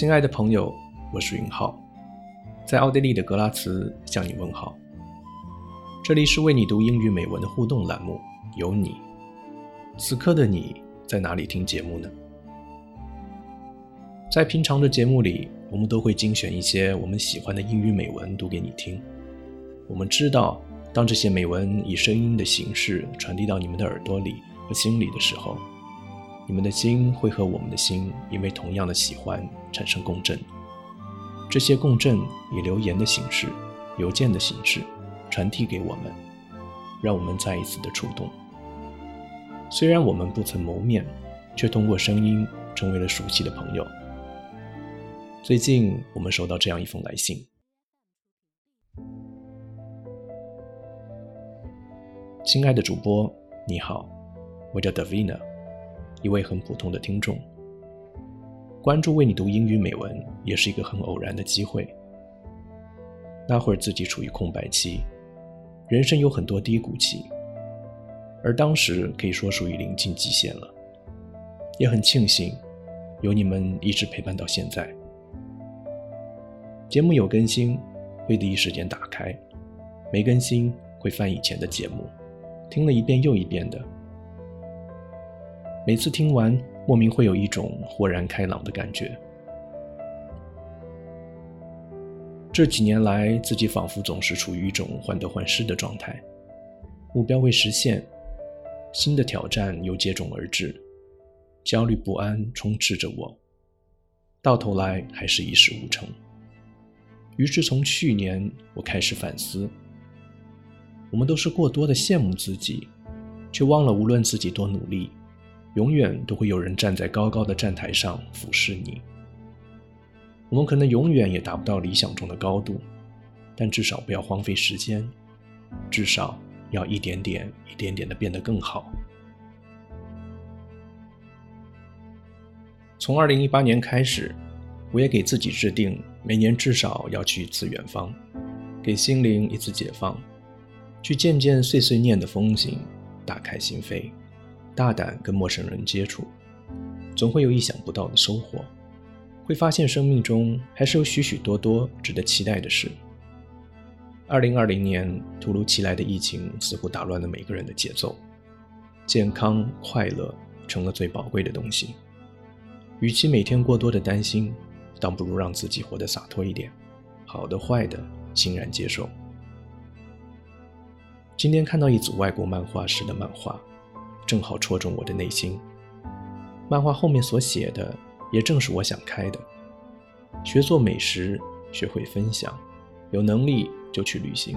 亲爱的朋友，我是云浩，在奥地利的格拉茨向你问好。这里是为你读英语美文的互动栏目，有你。此刻的你在哪里听节目呢？在平常的节目里，我们都会精选一些我们喜欢的英语美文读给你听。我们知道，当这些美文以声音的形式传递到你们的耳朵里和心里的时候，你们的心会和我们的心因为同样的喜欢产生共振。这些共振以留言的形式、邮件的形式传递给我们，让我们再一次的触动。虽然我们不曾谋面，却通过声音成为了熟悉的朋友。最近我们收到这样一封来信，亲爱的主播，你好，我叫 Davina，一位很普通的听众。关注为你读英语美文也是一个很偶然的机会。那会儿自己处于空白期，人生有很多低谷期，而当时可以说属于临近极限了。也很庆幸有你们一直陪伴到现在。节目有更新，会第一时间打开；没更新，会翻以前的节目，听了一遍又一遍的。每次听完，莫名会有一种豁然开朗的感觉。这几年来，自己仿佛总是处于一种患得患失的状态，目标未实现，新的挑战又接踵而至，焦虑不安充斥着我，到头来还是一事无成。于是，从去年我开始反思：我们都是过多的羡慕自己，却忘了无论自己多努力，永远都会有人站在高高的站台上俯视你。我们可能永远也达不到理想中的高度，但至少不要荒废时间，至少要一点点、一点点的变得更好。从二零一八年开始。我也给自己制定每年至少要去一次远方，给心灵一次解放，去见见碎碎念的风景，打开心扉，大胆跟陌生人接触，总会有意想不到的收获，会发现生命中还是有许许多多值得期待的事。二零二零年突如其来的疫情似乎打乱了每个人的节奏，健康快乐成了最宝贵的东西，与其每天过多的担心。倒不如让自己活得洒脱一点，好的坏的欣然接受。今天看到一组外国漫画师的漫画，正好戳中我的内心。漫画后面所写的，也正是我想开的：学做美食，学会分享，有能力就去旅行，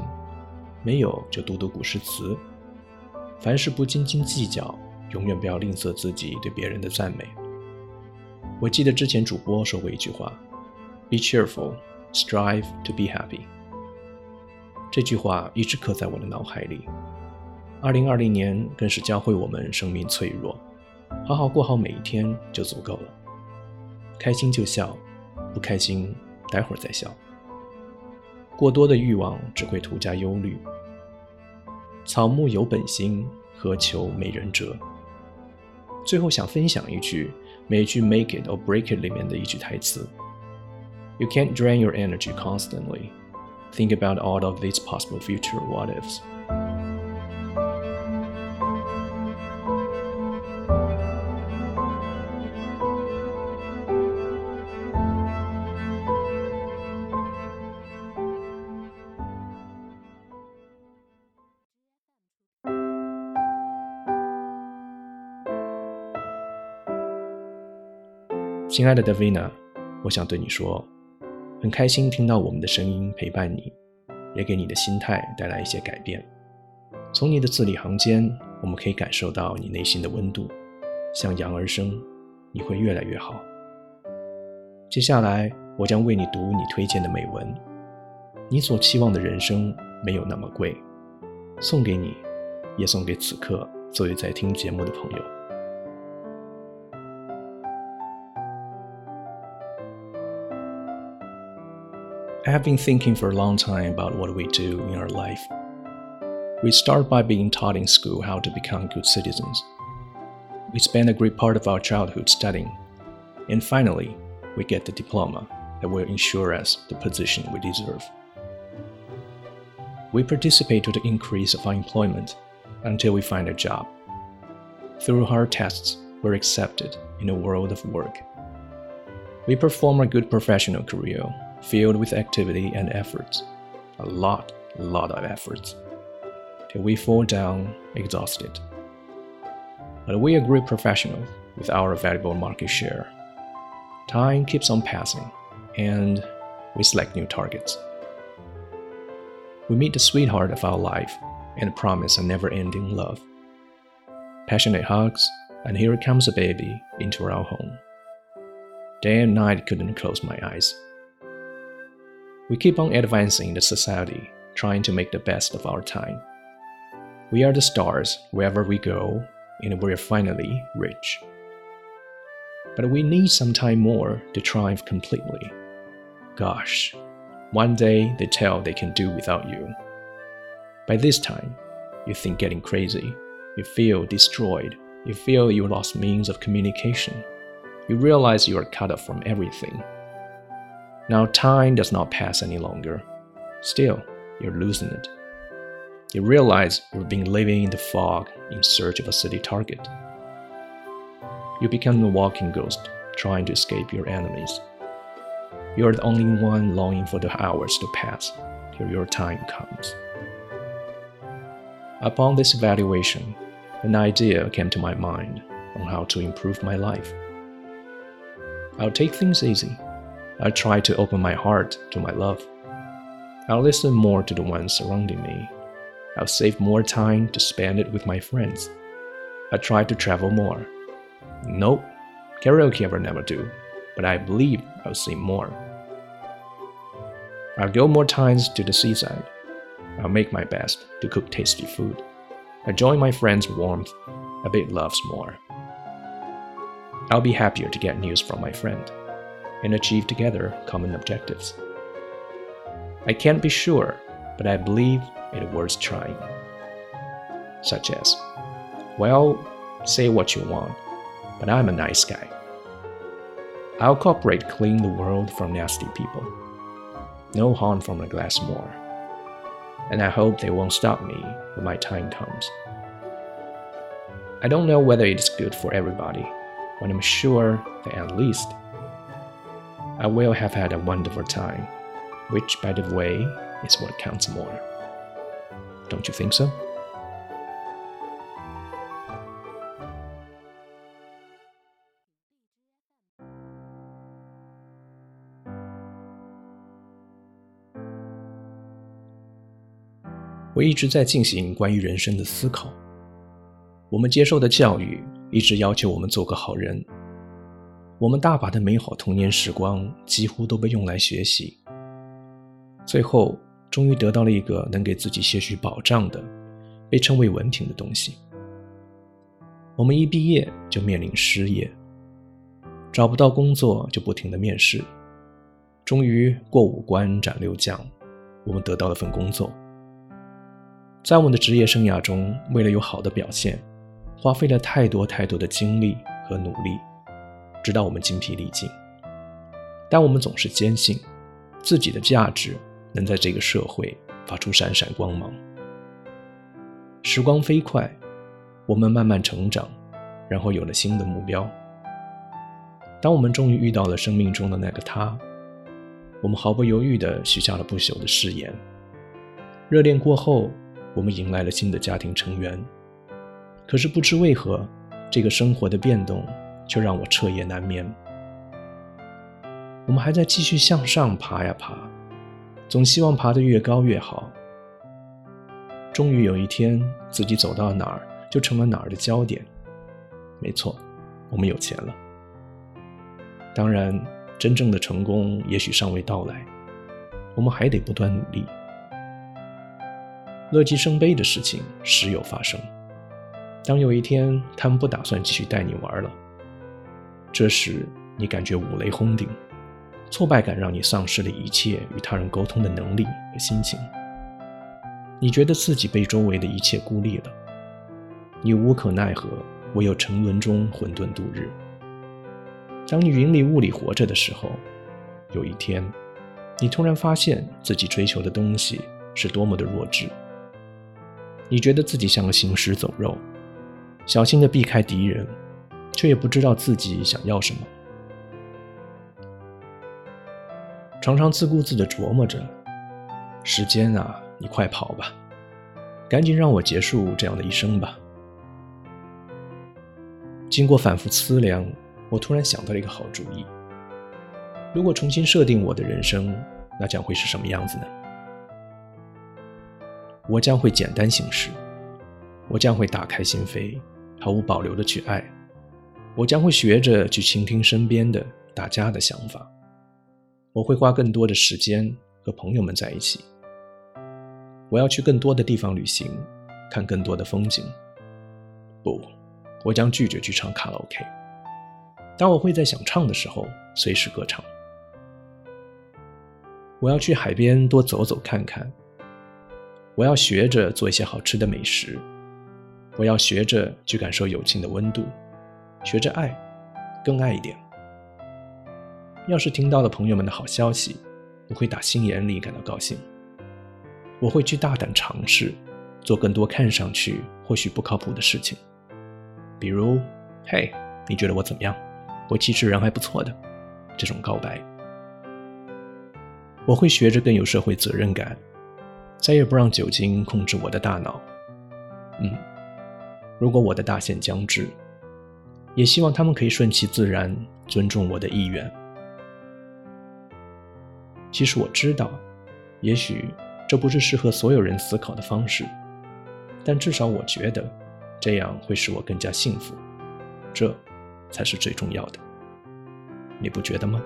没有就读读古诗词。凡事不斤斤计较，永远不要吝啬自己对别人的赞美。我记得之前主播说过一句话：“Be cheerful, strive to be happy。”这句话一直刻在我的脑海里。二零二零年更是教会我们生命脆弱，好好过好每一天就足够了。开心就笑，不开心待会儿再笑。过多的欲望只会徒加忧虑。草木有本心，何求美人折？最后想分享一句。美剧《Make It or Break It》里面的一句台词：“You can't drain your energy constantly. Think about all of these possible future what ifs.” 亲爱的 Davina，我想对你说，很开心听到我们的声音陪伴你，也给你的心态带来一些改变。从你的字里行间，我们可以感受到你内心的温度，向阳而生，你会越来越好。接下来，我将为你读你推荐的美文。你所期望的人生没有那么贵，送给你，也送给此刻作为在听节目的朋友。I have been thinking for a long time about what we do in our life. We start by being taught in school how to become good citizens. We spend a great part of our childhood studying. And finally, we get the diploma that will ensure us the position we deserve. We participate to the increase of unemployment until we find a job. Through hard tests, we're accepted in a world of work. We perform a good professional career filled with activity and efforts. A lot, lot of efforts. Till we fall down exhausted. But we are great professionals with our valuable market share. Time keeps on passing, and we select new targets. We meet the sweetheart of our life and promise a never ending love. Passionate hugs, and here comes a baby into our home. Day and night couldn't close my eyes. We keep on advancing in the society, trying to make the best of our time. We are the stars wherever we go, and we're finally rich. But we need some time more to triumph completely. Gosh, one day they tell they can do without you. By this time, you think getting crazy, you feel destroyed, you feel you lost means of communication, you realize you are cut off from everything. Now time does not pass any longer. Still, you're losing it. You realize you've been living in the fog in search of a city target. You become a walking ghost, trying to escape your enemies. You're the only one longing for the hours to pass till your time comes. Upon this evaluation, an idea came to my mind on how to improve my life. I'll take things easy I'll try to open my heart to my love. I'll listen more to the ones surrounding me. I'll save more time to spend it with my friends. I'll try to travel more. Nope, karaoke I will never do, but I believe I'll sing more. I'll go more times to the seaside. I'll make my best to cook tasty food. I'll join my friends' warmth. A bit loves more. I'll be happier to get news from my friend and achieve together common objectives. I can't be sure, but I believe it worth trying. Such as, well, say what you want, but I'm a nice guy. I'll cooperate clean the world from nasty people. No harm from a glass more. And I hope they won't stop me when my time comes. I don't know whether it's good for everybody, but I'm sure that at least I will have had a wonderful time, which, by the way, is what counts more. Don't you think so? 我一直在进行关于人生的思考。我们接受的教育一直要求我们做个好人。 我们大把的美好童年时光几乎都被用来学习，最后终于得到了一个能给自己些许保障的，被称为文凭的东西。我们一毕业就面临失业，找不到工作就不停的面试，终于过五关斩六将，我们得到了份工作。在我们的职业生涯中，为了有好的表现，花费了太多太多的精力和努力。直到我们精疲力尽，但我们总是坚信自己的价值能在这个社会发出闪闪光芒。时光飞快，我们慢慢成长，然后有了新的目标。当我们终于遇到了生命中的那个他，我们毫不犹豫地许下了不朽的誓言。热恋过后，我们迎来了新的家庭成员。可是不知为何，这个生活的变动。就让我彻夜难眠。我们还在继续向上爬呀爬，总希望爬得越高越好。终于有一天，自己走到哪儿就成了哪儿的焦点。没错，我们有钱了。当然，真正的成功也许尚未到来，我们还得不断努力。乐极生悲的事情时有发生。当有一天他们不打算继续带你玩了。这时，你感觉五雷轰顶，挫败感让你丧失了一切与他人沟通的能力和心情。你觉得自己被周围的一切孤立了，你无可奈何，唯有沉沦中混沌度日。当你云里雾里活着的时候，有一天，你突然发现自己追求的东西是多么的弱智。你觉得自己像个行尸走肉，小心的避开敌人，却也不知道自己想要什么。常常自顾自的琢磨着：时间啊，你快跑吧，赶紧让我结束这样的一生吧。经过反复思量，我突然想到了一个好主意。如果重新设定我的人生，那将会是什么样子呢？我将会简单行事，我将会打开心扉，毫无保留的去爱，我将会学着去倾听身边的大家的想法。我会花更多的时间和朋友们在一起。我要去更多的地方旅行，看更多的风景。不，我将拒绝去唱卡拉 OK。当我会在想唱的时候，随时歌唱。我要去海边多走走看看。我要学着做一些好吃的美食。我要学着去感受友情的温度，学着爱，更爱一点。要是听到了朋友们的好消息，我会打心眼里感到高兴。我会去大胆尝试，做更多看上去或许不靠谱的事情，比如“嘿，你觉得我怎么样？我其实人还不错的”这种告白。我会学着更有社会责任感，再也不让酒精控制我的大脑。嗯，如果我的大限将至，也希望他们可以顺其自然，尊重我的意愿。其实我知道，也许这不是适合所有人思考的方式，但至少我觉得，这样会使我更加幸福，这才是最重要的。你不觉得吗？